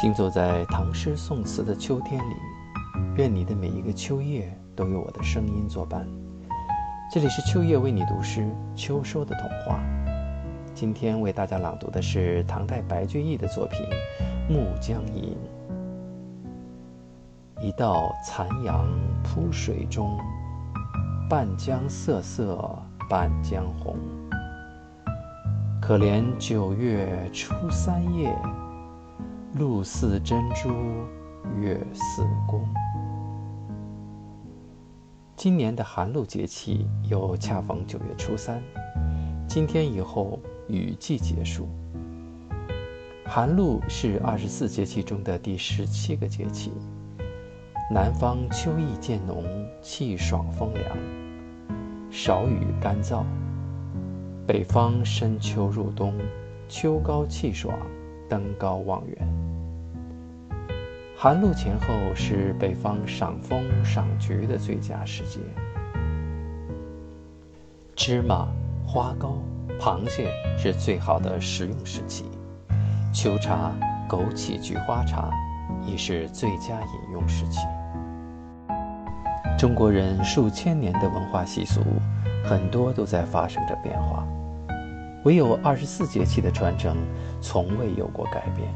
行走在唐诗宋词的秋天里，愿你的每一个秋夜都有我的声音作伴。这里是秋夜为你读诗，秋收的童话。今天为大家朗读的是唐代白居易的作品《暮江吟》。一道残阳铺水中，半江瑟瑟半江红。可怜九月初三夜。露似真珠，月似弓。今年的寒露节气又恰逢九月初三，今天以后雨季结束。寒露是二十四节气中的第十七个节气。南方秋意渐浓，气爽风凉，少雨干燥；北方深秋入冬，秋高气爽。登高望远，寒露前后是北方赏枫赏菊的最佳时节。芝麻、花糕、螃蟹是最好的食用时期，秋茶、枸杞、菊花茶已是最佳饮用时期。中国人数千年的文化习俗，很多都在发生着变化。唯有二十四节气的传承，从未有过改变。